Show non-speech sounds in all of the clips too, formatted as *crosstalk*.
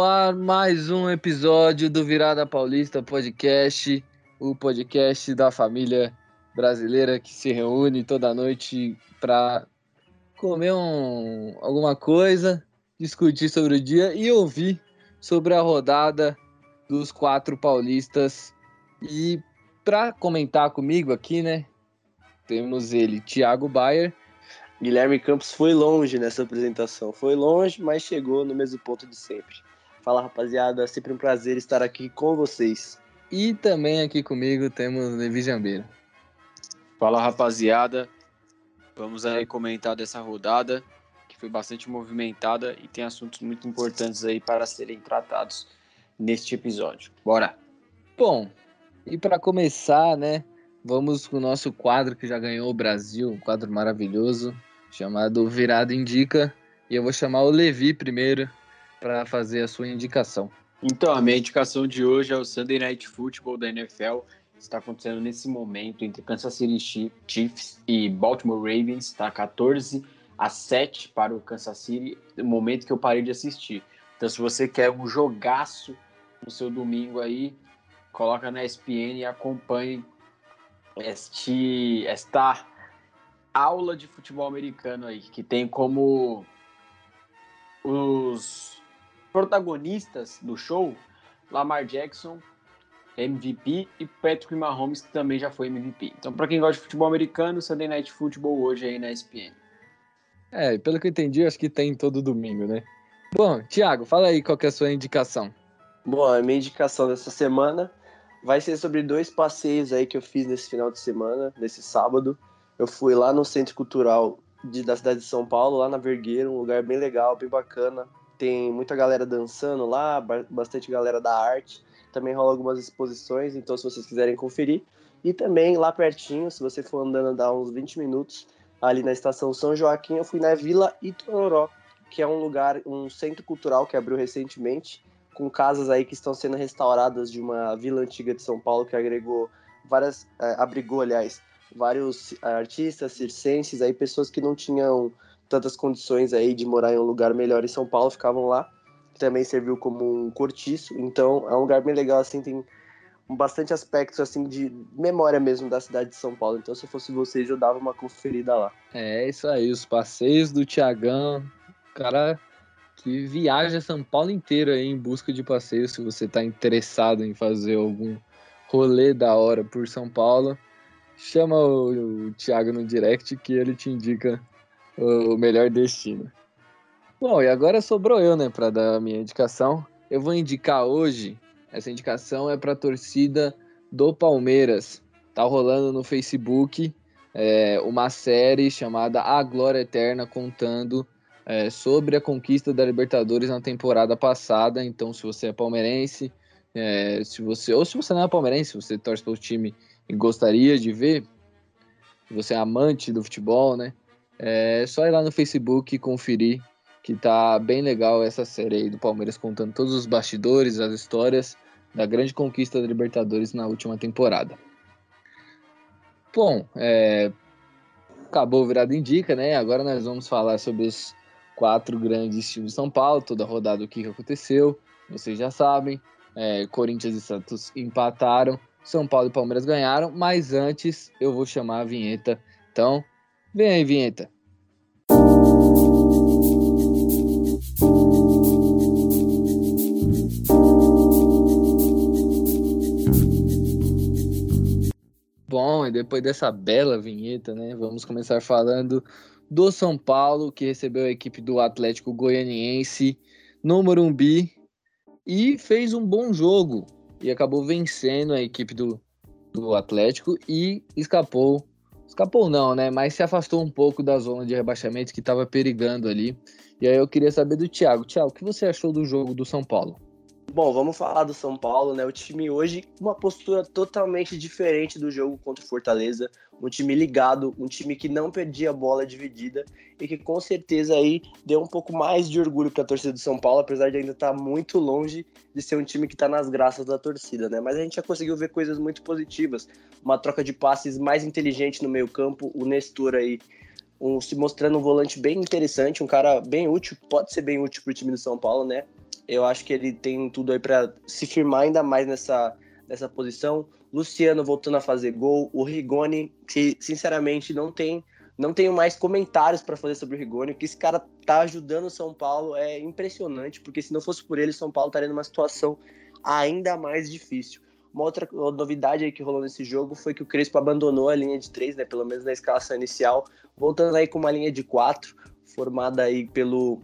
ar mais um episódio do Virada Paulista Podcast, o podcast da família brasileira que se reúne toda noite para comer um, alguma coisa, discutir sobre o dia e ouvir sobre a rodada dos quatro paulistas. E para comentar comigo aqui, né, temos ele, Thiago Bayer. Guilherme Campos foi longe nessa apresentação. Foi longe, mas chegou no mesmo ponto de sempre. Fala, rapaziada. É sempre um prazer estar aqui com vocês. E também aqui comigo temos Levi Jambeira. Fala, rapaziada. Vamos aí comentar dessa rodada, que foi bastante movimentada e tem assuntos muito importantes aí para serem tratados neste episódio. Bora! Bom, e para começar, né, vamos com o nosso quadro que já ganhou o Brasil, um quadro maravilhoso, chamado Virada Indica. E eu vou chamar o Levi primeiro para fazer a sua indicação. Então, a minha indicação de hoje é o Sunday Night Football da NFL. Está acontecendo nesse momento entre Kansas City Chiefs e Baltimore Ravens. Está 14 a 7 para o Kansas City, no momento que eu parei de assistir. Então, se você quer um jogaço no seu domingo aí, coloca na ESPN e acompanhe este, esta aula de futebol americano aí, que tem como os protagonistas do show Lamar Jackson, MVP, e Patrick Mahomes, que também já foi MVP. Então, para quem gosta de futebol americano, Sunday Night Football hoje aí na ESPN. É, pelo que eu entendi, acho que tem todo domingo, né? Bom, Thiago, fala aí qual que é a sua indicação. Bom, a minha indicação dessa semana vai ser sobre dois passeios aí que eu fiz nesse final de semana, nesse sábado. Eu fui lá no Centro Cultural de, da cidade de São Paulo, lá na Vergueira, um lugar bem legal, bem bacana. Tem muita galera dançando lá, bastante galera da arte. Também rola algumas exposições, então se vocês quiserem conferir. E também lá pertinho, se você for andando dá uns 20 minutos, ali na estação São Joaquim, eu fui na Vila Itororó, que é um lugar, um centro cultural que abriu recentemente com casas aí que estão sendo restauradas de uma vila antiga de São Paulo que agregou várias, é, abrigou, aliás, vários é, artistas circenses, aí pessoas que não tinham tantas condições aí de morar em um lugar melhor em São Paulo ficavam lá. Também serviu como um cortiço, então é um lugar bem legal assim, tem bastante aspectos assim de memória mesmo da cidade de São Paulo. Então se fosse vocês eu dava uma conferida lá. É isso aí, os passeios do Tiagão, cara que viaja São Paulo inteiro aí em busca de passeio. Se você está interessado em fazer algum rolê da hora por São Paulo, chama o, o Thiago no direct que ele te indica o melhor destino. Bom, e agora sobrou eu, né, para dar a minha indicação. Eu vou indicar hoje, essa indicação é para a torcida do Palmeiras. Tá rolando no Facebook é, uma série chamada A Glória Eterna, contando é, sobre a conquista da Libertadores na temporada passada. Então, se você é palmeirense, é, se você ou se você não é palmeirense, você torce pelo time e gostaria de ver, você é amante do futebol, né? É só ir lá no Facebook e conferir que tá bem legal essa série aí do Palmeiras contando todos os bastidores, as histórias da grande conquista da Libertadores na última temporada. Bom, é, acabou virado indica, né? Agora nós vamos falar sobre os quatro grandes times de São Paulo, toda a rodada o que aconteceu, vocês já sabem. É, Corinthians e Santos empataram, São Paulo e Palmeiras ganharam, mas antes eu vou chamar a vinheta. Então, vem aí, vinheta. Bom, e depois dessa bela vinheta, né, vamos começar falando do São Paulo, que recebeu a equipe do Atlético Goianiense no Morumbi e fez um bom jogo e acabou vencendo a equipe do, do Atlético e escapou. Escapou não, né? Mas se afastou um pouco da zona de rebaixamento que estava perigando ali. E aí eu queria saber do Thiago. Thiago, o que você achou do jogo do São Paulo? Bom, vamos falar do São Paulo, né? O time hoje, uma postura totalmente diferente do jogo contra o Fortaleza. Um time ligado, um time que não perdia a bola dividida e que com certeza aí deu um pouco mais de orgulho para a torcida do São Paulo, apesar de ainda estar tá muito longe de ser um time que está nas graças da torcida, né? Mas a gente já conseguiu ver coisas muito positivas. Uma troca de passes mais inteligente no meio-campo, o Nestor aí um, se mostrando um volante bem interessante, um cara bem útil, pode ser bem útil para o time do São Paulo, né? Eu acho que ele tem tudo aí para se firmar ainda mais nessa, nessa posição. Luciano voltando a fazer gol, o Rigoni, que sinceramente não tem não tenho mais comentários para fazer sobre o Rigoni, que esse cara tá ajudando o São Paulo é impressionante, porque se não fosse por ele, o São Paulo estaria numa situação ainda mais difícil. Uma outra novidade aí que rolou nesse jogo foi que o Crespo abandonou a linha de três, né, pelo menos na escalação inicial, voltando aí com uma linha de quatro, formada aí pelo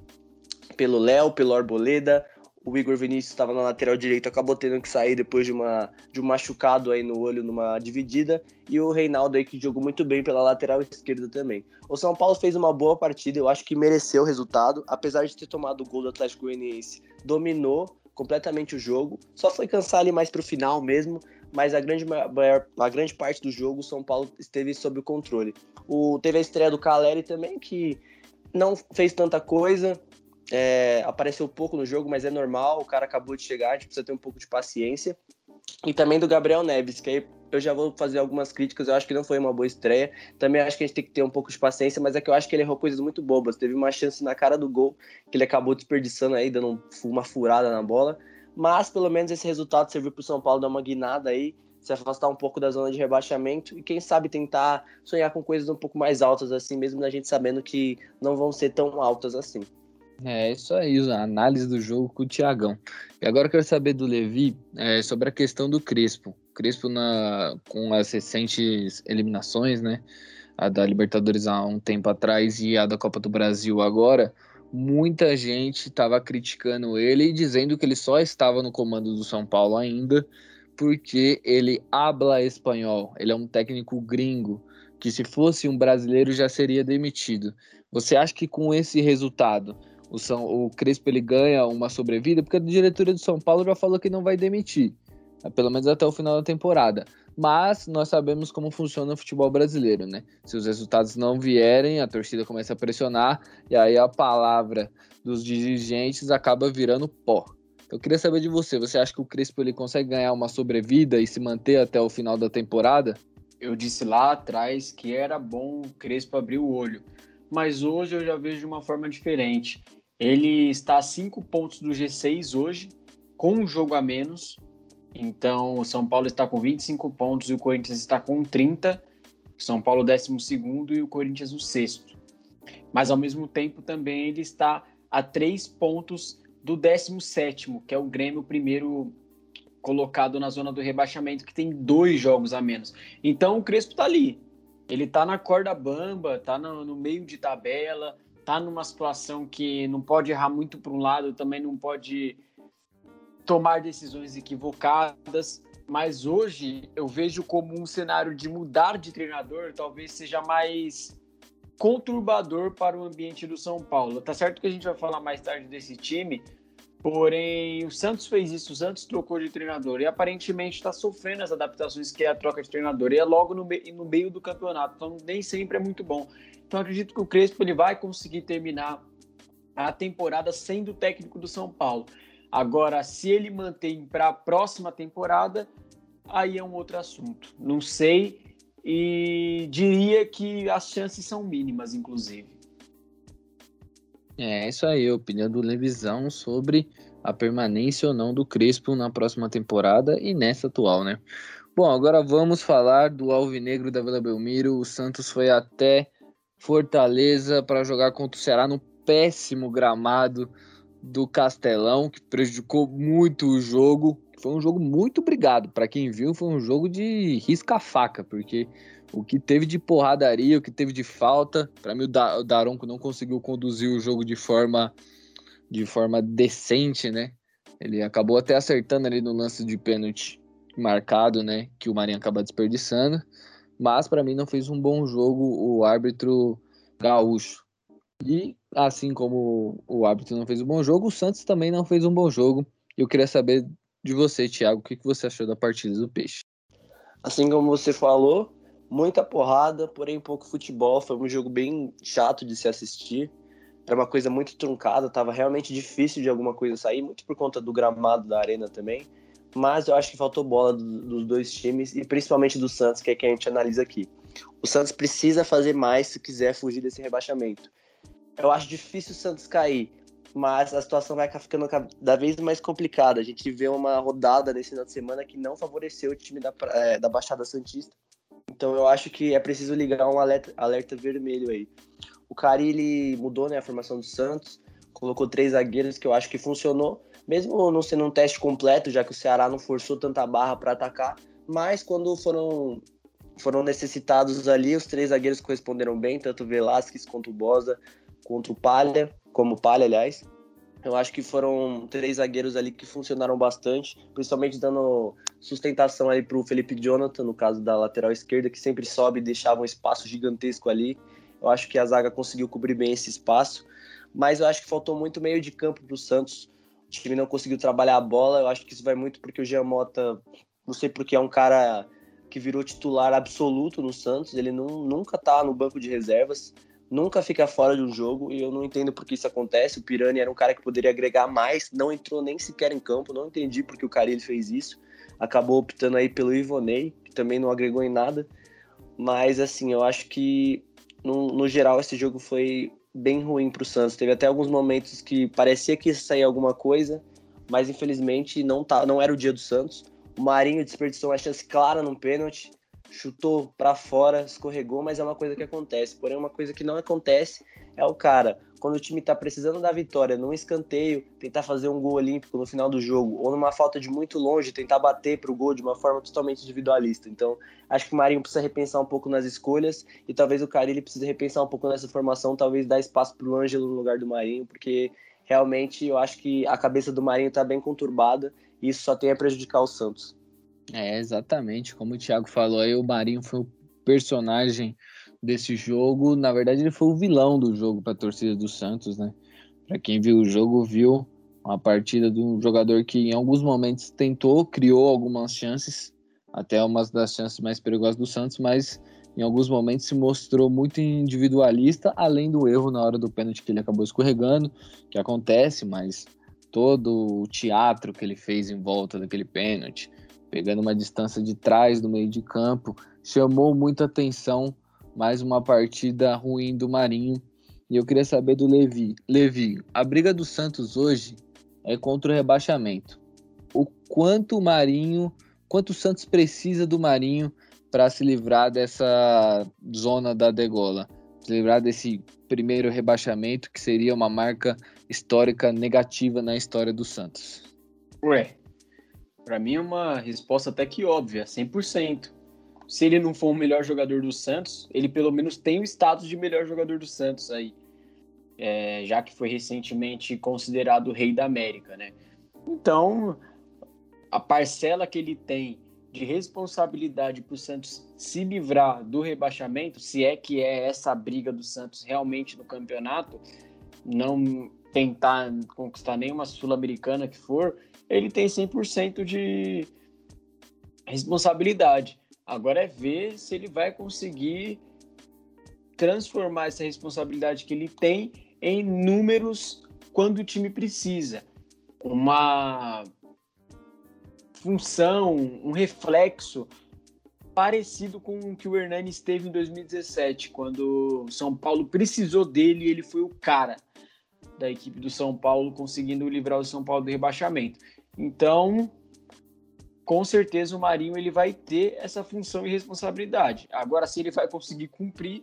pelo Léo, pelo Arboleda, o Igor Vinícius estava na lateral direita, acabou tendo que sair depois de, uma, de um machucado aí no olho numa dividida, e o Reinaldo aí que jogou muito bem pela lateral esquerda também. O São Paulo fez uma boa partida, eu acho que mereceu o resultado, apesar de ter tomado o gol do Atlético Goianiense, dominou completamente o jogo, só foi cansar ali mais pro final mesmo, mas a grande, a grande parte do jogo o São Paulo esteve sob o controle. O, teve a estreia do Caleri também, que não fez tanta coisa, é, apareceu pouco no jogo, mas é normal, o cara acabou de chegar, a gente precisa ter um pouco de paciência. E também do Gabriel Neves, que aí eu já vou fazer algumas críticas, eu acho que não foi uma boa estreia. Também acho que a gente tem que ter um pouco de paciência, mas é que eu acho que ele errou coisas muito bobas. Teve uma chance na cara do gol, que ele acabou desperdiçando aí, dando uma furada na bola. Mas pelo menos esse resultado serviu para o São Paulo dar uma guinada aí, se afastar um pouco da zona de rebaixamento e quem sabe tentar sonhar com coisas um pouco mais altas assim, mesmo a gente sabendo que não vão ser tão altas assim. É isso aí, a análise do jogo com o Tiagão. E agora eu quero saber do Levi é, sobre a questão do Crespo. Crespo na, com as recentes eliminações, né? A da Libertadores há um tempo atrás e a da Copa do Brasil agora. Muita gente estava criticando ele e dizendo que ele só estava no comando do São Paulo ainda porque ele habla espanhol. Ele é um técnico gringo que se fosse um brasileiro já seria demitido. Você acha que com esse resultado o, São, o Crespo ele ganha uma sobrevida, porque a diretoria do São Paulo já falou que não vai demitir, pelo menos até o final da temporada. Mas nós sabemos como funciona o futebol brasileiro, né? Se os resultados não vierem, a torcida começa a pressionar e aí a palavra dos dirigentes acaba virando pó. Eu queria saber de você, você acha que o Crespo ele consegue ganhar uma sobrevida e se manter até o final da temporada? Eu disse lá atrás que era bom o Crespo abrir o olho, mas hoje eu já vejo de uma forma diferente. Ele está a cinco pontos do G6 hoje, com um jogo a menos. Então, o São Paulo está com 25 pontos e o Corinthians está com 30. São Paulo, 12 e o Corinthians, o sexto. Mas, ao mesmo tempo, também ele está a três pontos do 17, que é o Grêmio, primeiro colocado na zona do rebaixamento, que tem dois jogos a menos. Então, o Crespo está ali. Ele está na corda bamba, está no, no meio de tabela, tá numa situação que não pode errar muito para um lado, também não pode tomar decisões equivocadas. Mas hoje eu vejo como um cenário de mudar de treinador talvez seja mais conturbador para o ambiente do São Paulo. Tá certo que a gente vai falar mais tarde desse time, porém o Santos fez isso, o Santos trocou de treinador e aparentemente está sofrendo as adaptações que é a troca de treinador e é logo no, no meio do campeonato, então nem sempre é muito bom. Então acredito que o Crespo ele vai conseguir terminar a temporada sendo técnico do São Paulo. Agora, se ele mantém para a próxima temporada, aí é um outro assunto. Não sei e diria que as chances são mínimas, inclusive. É isso aí, a opinião do Levisão sobre a permanência ou não do Crespo na próxima temporada e nessa atual, né? Bom, agora vamos falar do Alvinegro da Vila Belmiro. O Santos foi até Fortaleza para jogar contra o Ceará no péssimo gramado do Castelão, que prejudicou muito o jogo. Foi um jogo muito brigado. Para quem viu, foi um jogo de risca-faca, porque o que teve de porradaria, o que teve de falta, para mim o Daronco não conseguiu conduzir o jogo de forma de forma decente, né? Ele acabou até acertando ali no lance de pênalti marcado, né, que o Marinho acaba desperdiçando mas para mim não fez um bom jogo o árbitro gaúcho. E assim como o árbitro não fez um bom jogo, o Santos também não fez um bom jogo. Eu queria saber de você, Thiago, o que você achou da partida do Peixe? Assim como você falou, muita porrada, porém pouco futebol. Foi um jogo bem chato de se assistir. Era uma coisa muito truncada, estava realmente difícil de alguma coisa sair, muito por conta do gramado da arena também mas eu acho que faltou bola do, dos dois times e principalmente do Santos, que é quem a gente analisa aqui. O Santos precisa fazer mais se quiser fugir desse rebaixamento. Eu acho difícil o Santos cair, mas a situação vai ficando cada vez mais complicada. A gente vê uma rodada nesse final de semana que não favoreceu o time da, é, da Baixada Santista. Então eu acho que é preciso ligar um alerta, alerta vermelho aí. O Cari mudou né, a formação do Santos, colocou três zagueiros que eu acho que funcionou, mesmo não sendo um teste completo, já que o Ceará não forçou tanta barra para atacar, mas quando foram foram necessitados ali, os três zagueiros corresponderam bem, tanto o Velasquez quanto o Bosa, contra o Palha, como Palha, aliás. Eu acho que foram três zagueiros ali que funcionaram bastante, principalmente dando sustentação ali para o Felipe Jonathan, no caso da lateral esquerda, que sempre sobe e deixava um espaço gigantesco ali. Eu acho que a zaga conseguiu cobrir bem esse espaço, mas eu acho que faltou muito meio de campo para o Santos. O time não conseguiu trabalhar a bola. Eu acho que isso vai muito porque o Jean Mota, não sei porque é um cara que virou titular absoluto no Santos. Ele não, nunca tá no banco de reservas nunca fica fora de um jogo e eu não entendo por que isso acontece. O Pirani era um cara que poderia agregar mais, não entrou nem sequer em campo, não entendi por que o Carilli fez isso. Acabou optando aí pelo Ivonei, que também não agregou em nada. Mas assim, eu acho que no, no geral esse jogo foi bem ruim para o Santos. Teve até alguns momentos que parecia que ia sair alguma coisa, mas infelizmente não, tá, não era o dia do Santos. O Marinho desperdiçou uma chance clara num pênalti chutou para fora, escorregou, mas é uma coisa que acontece. Porém, uma coisa que não acontece é o cara, quando o time tá precisando da vitória, num escanteio, tentar fazer um gol olímpico no final do jogo, ou numa falta de muito longe, tentar bater pro gol de uma forma totalmente individualista. Então, acho que o Marinho precisa repensar um pouco nas escolhas e talvez o Carilli precise repensar um pouco nessa formação, talvez dar espaço pro Ângelo no lugar do Marinho, porque realmente eu acho que a cabeça do Marinho tá bem conturbada e isso só tem a prejudicar o Santos. É, exatamente. Como o Thiago falou aí, o Marinho foi o personagem desse jogo. Na verdade, ele foi o vilão do jogo para a torcida do Santos, né? Para quem viu o jogo, viu uma partida de um jogador que em alguns momentos tentou, criou algumas chances, até umas das chances mais perigosas do Santos, mas em alguns momentos se mostrou muito individualista, além do erro na hora do pênalti que ele acabou escorregando, que acontece, mas todo o teatro que ele fez em volta daquele pênalti, pegando uma distância de trás do meio de campo, chamou muita atenção. Mais uma partida ruim do Marinho. E eu queria saber do Levi. Levi, a briga do Santos hoje é contra o rebaixamento. O quanto o Marinho, quanto o Santos precisa do Marinho para se livrar dessa zona da degola, se livrar desse primeiro rebaixamento que seria uma marca histórica negativa na história do Santos. Ué, para mim é uma resposta até que óbvia, 100%. Se ele não for o melhor jogador do Santos, ele pelo menos tem o status de melhor jogador do Santos aí. É, já que foi recentemente considerado o rei da América, né? Então, a parcela que ele tem de responsabilidade para o Santos se livrar do rebaixamento, se é que é essa briga do Santos realmente no campeonato, não tentar conquistar nenhuma sul-americana que for, ele tem 100% de responsabilidade. Agora é ver se ele vai conseguir transformar essa responsabilidade que ele tem em números quando o time precisa. Uma função, um reflexo parecido com o que o Hernani esteve em 2017, quando o São Paulo precisou dele e ele foi o cara da equipe do São Paulo, conseguindo livrar o São Paulo do rebaixamento. Então, com certeza o Marinho ele vai ter essa função e responsabilidade. Agora, se ele vai conseguir cumprir,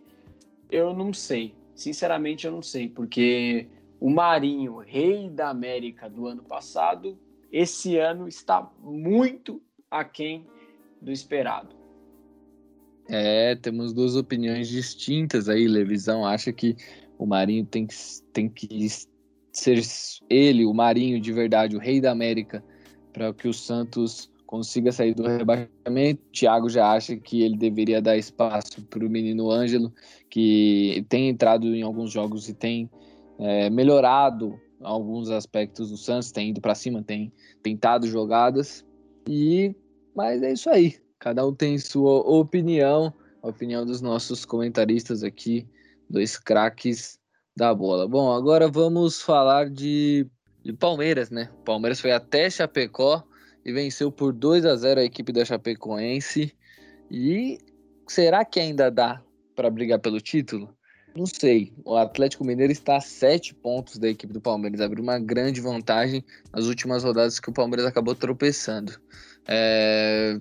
eu não sei. Sinceramente, eu não sei, porque o Marinho, rei da América do ano passado, esse ano está muito aquém do esperado. É, temos duas opiniões distintas aí. Levisão acha que o Marinho tem que, tem que ser ele, o Marinho de verdade, o rei da América, para que o Santos consiga sair do rebaixamento. Thiago já acha que ele deveria dar espaço para o menino Ângelo, que tem entrado em alguns jogos e tem é, melhorado alguns aspectos do Santos, tem ido para cima, tem tentado jogadas. E mas é isso aí. Cada um tem sua opinião, a opinião dos nossos comentaristas aqui, dois craques da bola. Bom, agora vamos falar de, de Palmeiras, né? Palmeiras foi até Chapecó e venceu por 2 a 0 a equipe da Chapecoense. E será que ainda dá para brigar pelo título? Não sei. O Atlético Mineiro está a sete pontos da equipe do Palmeiras. Abriu uma grande vantagem nas últimas rodadas que o Palmeiras acabou tropeçando. É...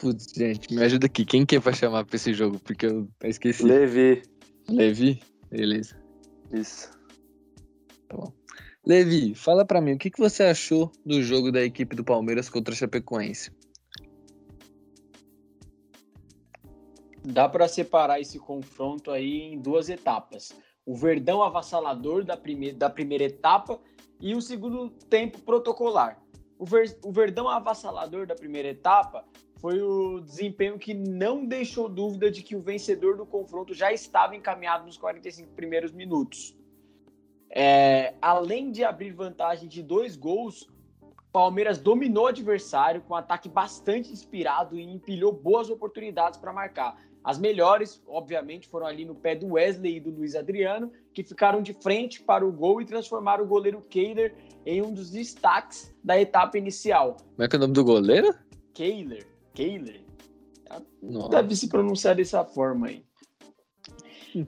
Putz, gente, me ajuda aqui. Quem que pra chamar pra esse jogo? Porque eu esqueci. Levi. Levi? Beleza. Isso. Tá bom. Levi, fala para mim, o que, que você achou do jogo da equipe do Palmeiras contra a Chapecoense? Dá para separar esse confronto aí em duas etapas. O Verdão avassalador da, prime da primeira etapa e o segundo tempo protocolar. O, Ver o Verdão avassalador da primeira etapa foi o desempenho que não deixou dúvida de que o vencedor do confronto já estava encaminhado nos 45 primeiros minutos. É, além de abrir vantagem de dois gols, Palmeiras dominou o adversário com um ataque bastante inspirado e empilhou boas oportunidades para marcar. As melhores, obviamente, foram ali no pé do Wesley e do Luiz Adriano, que ficaram de frente para o gol e transformaram o goleiro Kehler em um dos destaques da etapa inicial. Como é que é o nome do goleiro? Kehler. Kehler. Deve se pronunciar dessa forma aí.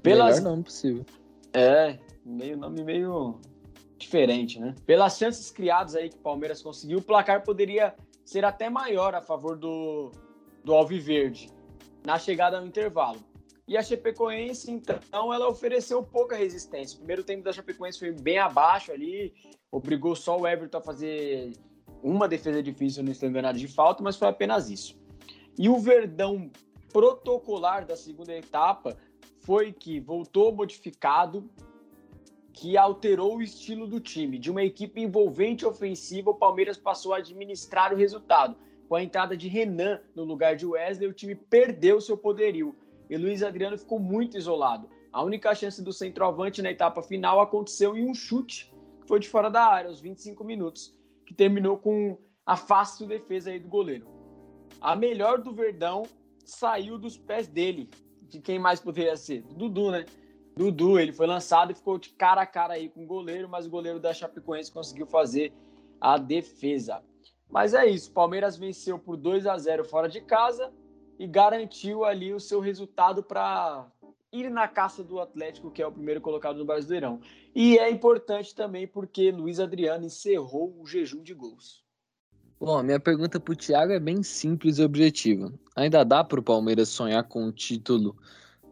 Pelas... Melhor nome possível. É, meio nome meio diferente, né? Pelas chances criadas aí que o Palmeiras conseguiu, o placar poderia ser até maior a favor do, do Alviverde na chegada ao intervalo. E a Chapecoense, então, ela ofereceu pouca resistência. O primeiro tempo da Chapecoense foi bem abaixo ali, obrigou só o Everton a fazer uma defesa difícil, não estou enganado de falta, mas foi apenas isso. E o Verdão protocolar da segunda etapa foi que voltou modificado, que alterou o estilo do time. De uma equipe envolvente ofensiva, o Palmeiras passou a administrar o resultado. Com a entrada de Renan no lugar de Wesley, o time perdeu seu poderio e Luiz Adriano ficou muito isolado. A única chance do centroavante na etapa final aconteceu em um chute que foi de fora da área, aos 25 minutos, que terminou com a fácil defesa aí do goleiro. A melhor do Verdão saiu dos pés dele. De quem mais poderia ser? Dudu, né? Dudu, ele foi lançado e ficou de cara a cara aí com o goleiro, mas o goleiro da Chapecoense conseguiu fazer a defesa. Mas é isso, Palmeiras venceu por 2 a 0 fora de casa e garantiu ali o seu resultado para ir na caça do Atlético, que é o primeiro colocado no Brasileirão. E é importante também porque Luiz Adriano encerrou o jejum de gols. Bom, a minha pergunta para o Thiago é bem simples e objetiva. Ainda dá para o Palmeiras sonhar com o título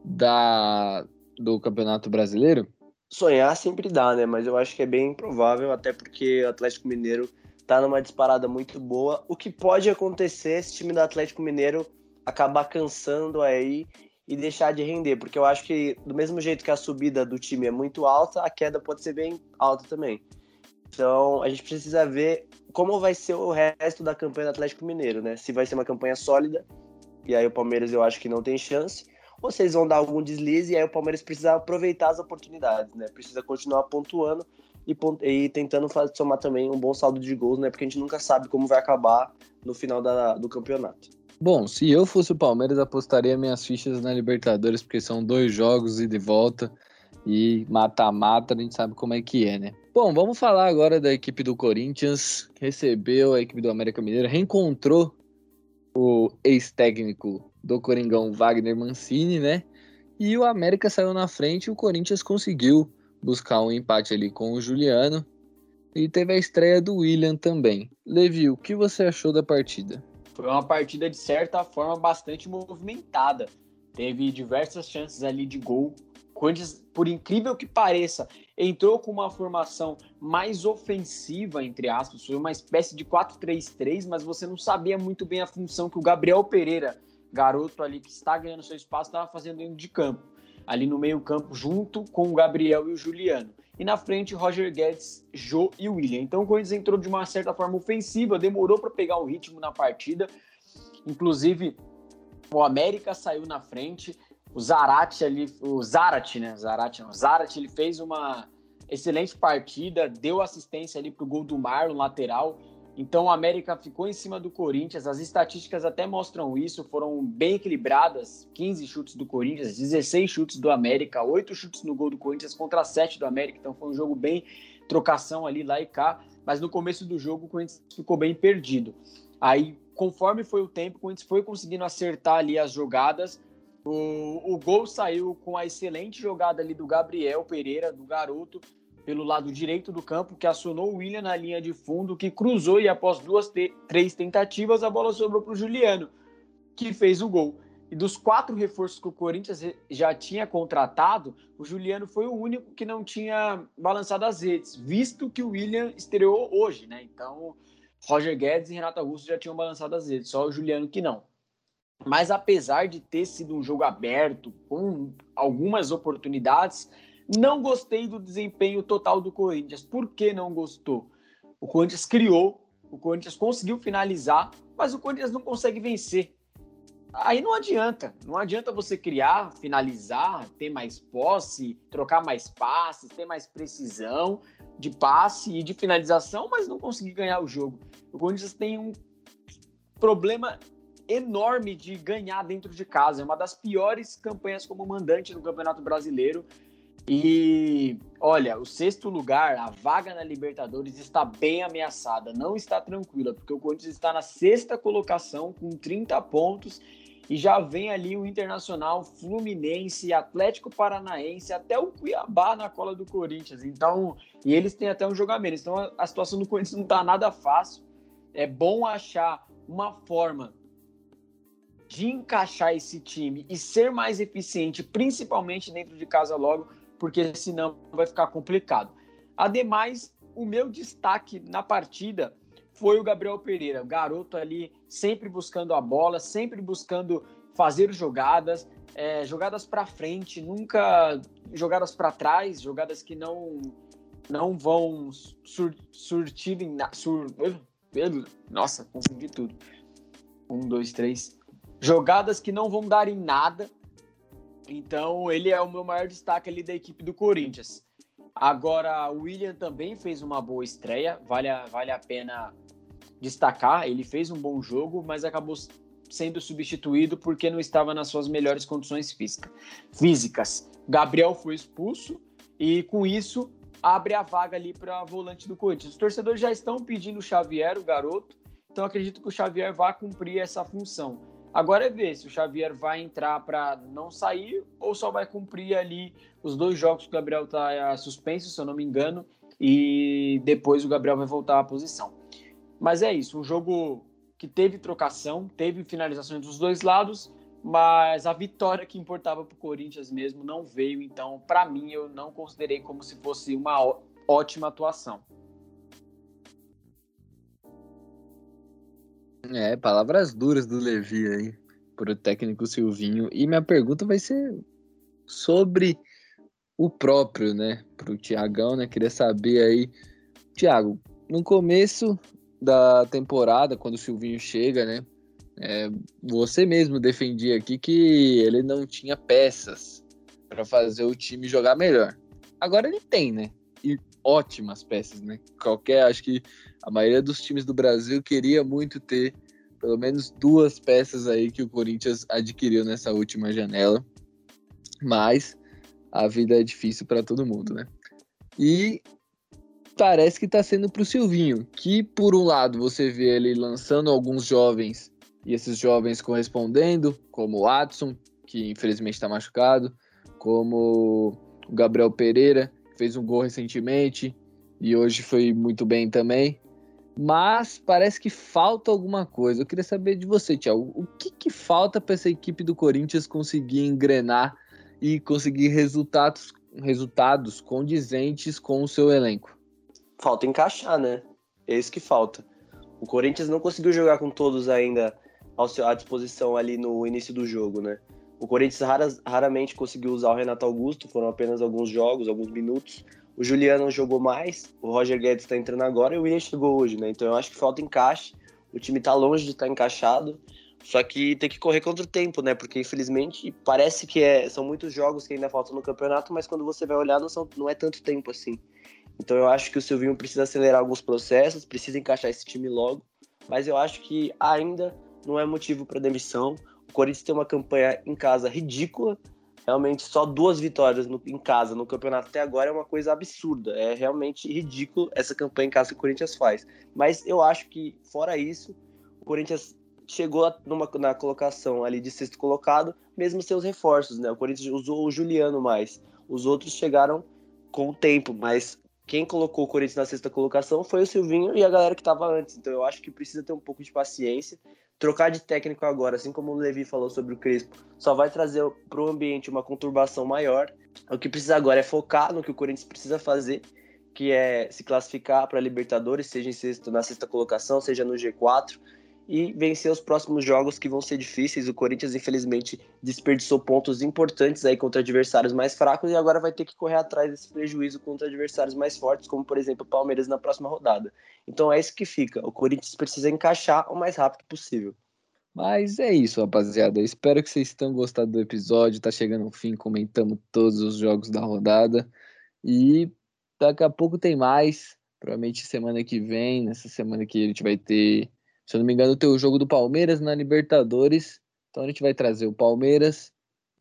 da do Campeonato Brasileiro? Sonhar sempre dá, né? Mas eu acho que é bem improvável, até porque o Atlético Mineiro tá numa disparada muito boa. O que pode acontecer é esse time do Atlético Mineiro acabar cansando aí e deixar de render, porque eu acho que do mesmo jeito que a subida do time é muito alta, a queda pode ser bem alta também. Então a gente precisa ver como vai ser o resto da campanha do Atlético Mineiro, né? Se vai ser uma campanha sólida, e aí o Palmeiras eu acho que não tem chance, ou se eles vão dar algum deslize e aí o Palmeiras precisa aproveitar as oportunidades, né? Precisa continuar pontuando e, e tentando fazer, somar também um bom saldo de gols, né? Porque a gente nunca sabe como vai acabar no final da, do campeonato. Bom, se eu fosse o Palmeiras, apostaria minhas fichas na Libertadores, porque são dois jogos e de volta. E mata-mata, a gente sabe como é que é, né? Bom, vamos falar agora da equipe do Corinthians, que recebeu a equipe do América Mineiro, reencontrou o ex-técnico do Coringão Wagner Mancini, né? E o América saiu na frente e o Corinthians conseguiu buscar um empate ali com o Juliano. E teve a estreia do William também. Levi, o que você achou da partida? Foi uma partida, de certa forma, bastante movimentada. Teve diversas chances ali de gol. Corinthians, por incrível que pareça, entrou com uma formação mais ofensiva, entre aspas. Foi uma espécie de 4-3-3, mas você não sabia muito bem a função que o Gabriel Pereira garoto ali que está ganhando seu espaço, estava fazendo dentro de campo. Ali no meio-campo, junto com o Gabriel e o Juliano. E na frente, Roger Guedes, Jô e William. Então o Corinthians entrou de uma certa forma ofensiva, demorou para pegar o ritmo na partida. Inclusive, o América saiu na frente. O Zarate ali, o Zarate, né? Zarate não. Zarate, ele fez uma excelente partida, deu assistência ali pro gol do Marlon, lateral. Então o América ficou em cima do Corinthians. As estatísticas até mostram isso, foram bem equilibradas. 15 chutes do Corinthians, 16 chutes do América, 8 chutes no gol do Corinthians contra 7 do América. Então foi um jogo bem trocação ali lá e cá, mas no começo do jogo o Corinthians ficou bem perdido. Aí conforme foi o tempo, o Corinthians foi conseguindo acertar ali as jogadas. O, o gol saiu com a excelente jogada ali do Gabriel Pereira, do garoto, pelo lado direito do campo, que acionou o William na linha de fundo, que cruzou e após duas, te três tentativas, a bola sobrou para o Juliano, que fez o gol. E dos quatro reforços que o Corinthians já tinha contratado, o Juliano foi o único que não tinha balançado as redes, visto que o William estreou hoje, né? Então, Roger Guedes e Renato Augusto já tinham balançado as redes, só o Juliano que não. Mas apesar de ter sido um jogo aberto, com algumas oportunidades, não gostei do desempenho total do Corinthians. Por que não gostou? O Corinthians criou, o Corinthians conseguiu finalizar, mas o Corinthians não consegue vencer. Aí não adianta. Não adianta você criar, finalizar, ter mais posse, trocar mais passes, ter mais precisão de passe e de finalização, mas não conseguir ganhar o jogo. O Corinthians tem um problema enorme de ganhar dentro de casa. É uma das piores campanhas como mandante no Campeonato Brasileiro. E olha, o sexto lugar, a vaga na Libertadores está bem ameaçada, não está tranquila, porque o Corinthians está na sexta colocação com 30 pontos e já vem ali o Internacional, Fluminense, Atlético Paranaense, até o Cuiabá na cola do Corinthians. Então, e eles têm até um jogamento. Então, a situação do Corinthians não está nada fácil. É bom achar uma forma de encaixar esse time e ser mais eficiente, principalmente dentro de casa logo, porque senão vai ficar complicado. Ademais, o meu destaque na partida foi o Gabriel Pereira, garoto ali sempre buscando a bola, sempre buscando fazer jogadas, é, jogadas para frente, nunca jogadas para trás, jogadas que não não vão sur, surtir em sur, nossa, confundi tudo. Um, dois, três. Jogadas que não vão dar em nada. Então, ele é o meu maior destaque ali da equipe do Corinthians. Agora, o William também fez uma boa estreia, vale a, vale a pena destacar. Ele fez um bom jogo, mas acabou sendo substituído porque não estava nas suas melhores condições física, físicas. Gabriel foi expulso e com isso abre a vaga ali para volante do Corinthians. Os torcedores já estão pedindo o Xavier, o garoto, então acredito que o Xavier vai cumprir essa função. Agora é ver se o Xavier vai entrar para não sair ou só vai cumprir ali os dois jogos que o Gabriel está é, suspenso, se eu não me engano, e depois o Gabriel vai voltar à posição. Mas é isso, um jogo que teve trocação, teve finalizações dos dois lados, mas a vitória que importava para o Corinthians mesmo não veio. Então, para mim, eu não considerei como se fosse uma ótima atuação. É, palavras duras do Levi aí para o técnico Silvinho. E minha pergunta vai ser sobre o próprio, né? Para o Tiagão, né? Queria saber aí, Tiago, no começo da temporada, quando o Silvinho chega, né? É, você mesmo defendia aqui que ele não tinha peças para fazer o time jogar melhor. Agora ele tem, né? Ótimas peças, né? Qualquer, acho que a maioria dos times do Brasil queria muito ter pelo menos duas peças aí que o Corinthians adquiriu nessa última janela. Mas a vida é difícil para todo mundo, né? E parece que está sendo para o Silvinho, que por um lado você vê ele lançando alguns jovens e esses jovens correspondendo, como o Watson, que infelizmente está machucado, como o Gabriel Pereira, fez um gol recentemente e hoje foi muito bem também. Mas parece que falta alguma coisa. Eu queria saber de você, Tiago. O que, que falta para essa equipe do Corinthians conseguir engrenar e conseguir resultados, resultados condizentes com o seu elenco? falta encaixar, né? É isso que falta. O Corinthians não conseguiu jogar com todos ainda à disposição ali no início do jogo, né? O Corinthians raras, raramente conseguiu usar o Renato Augusto, foram apenas alguns jogos, alguns minutos. O Juliano jogou mais, o Roger Guedes está entrando agora e o William chegou hoje, né? Então eu acho que falta encaixe. O time está longe de estar tá encaixado, só que tem que correr contra o tempo, né? Porque infelizmente parece que é, são muitos jogos que ainda faltam no campeonato, mas quando você vai olhar não, são, não é tanto tempo assim. Então eu acho que o Silvinho precisa acelerar alguns processos, precisa encaixar esse time logo, mas eu acho que ainda não é motivo para demissão. O Corinthians tem uma campanha em casa ridícula, realmente só duas vitórias no, em casa no campeonato até agora é uma coisa absurda. É realmente ridículo essa campanha em casa que o Corinthians faz. Mas eu acho que, fora isso, o Corinthians chegou numa, na colocação ali de sexto colocado, mesmo seus reforços, né? O Corinthians usou o Juliano mais. Os outros chegaram com o tempo, mas quem colocou o Corinthians na sexta colocação foi o Silvinho e a galera que estava antes. Então eu acho que precisa ter um pouco de paciência. Trocar de técnico agora, assim como o Levi falou sobre o Crespo, só vai trazer para o ambiente uma conturbação maior. O que precisa agora é focar no que o Corinthians precisa fazer, que é se classificar para a Libertadores, seja em sexto, na sexta colocação, seja no G4, e vencer os próximos jogos que vão ser difíceis. O Corinthians, infelizmente, desperdiçou pontos importantes aí contra adversários mais fracos e agora vai ter que correr atrás desse prejuízo contra adversários mais fortes, como por exemplo o Palmeiras na próxima rodada. Então é isso que fica. O Corinthians precisa encaixar o mais rápido possível. Mas é isso, rapaziada. Eu espero que vocês tenham gostado do episódio. Tá chegando ao fim, comentamos todos os jogos da rodada. E daqui a pouco tem mais. Provavelmente semana que vem, nessa semana que a gente vai ter se eu não me engano, tem o jogo do Palmeiras na Libertadores. Então a gente vai trazer o Palmeiras.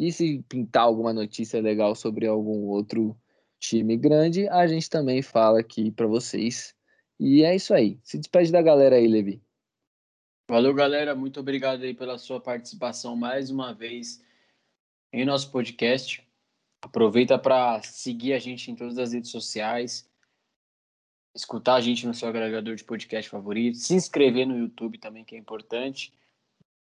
E se pintar alguma notícia legal sobre algum outro time grande, a gente também fala aqui para vocês. E é isso aí. Se despede da galera aí, Levi. Valeu, galera. Muito obrigado aí pela sua participação mais uma vez em nosso podcast. Aproveita para seguir a gente em todas as redes sociais escutar a gente no seu agregador de podcast favorito, se inscrever no YouTube também, que é importante,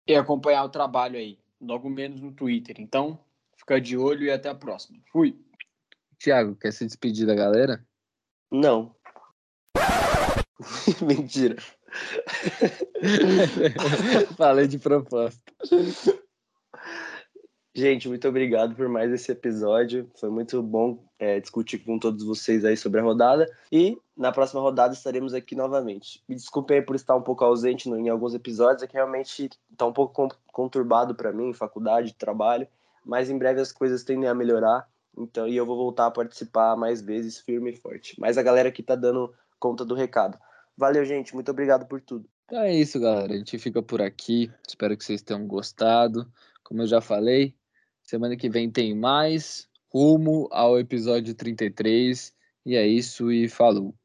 e acompanhar o trabalho aí, logo menos no Twitter. Então, fica de olho e até a próxima. Fui. Tiago, quer se despedir da galera? Não. *laughs* Mentira. *laughs* Falei de proposta. Gente, muito obrigado por mais esse episódio. Foi muito bom é, discutir com todos vocês aí sobre a rodada. E na próxima rodada estaremos aqui novamente. Me desculpem por estar um pouco ausente em alguns episódios, é que realmente está um pouco conturbado para mim, faculdade, trabalho. Mas em breve as coisas tendem a melhorar. Então, e eu vou voltar a participar mais vezes, firme e forte. Mas a galera aqui tá dando conta do recado. Valeu, gente. Muito obrigado por tudo. Então é isso, galera. A gente fica por aqui. Espero que vocês tenham gostado. Como eu já falei, Semana que vem tem mais, rumo ao episódio 33. E é isso, e falou.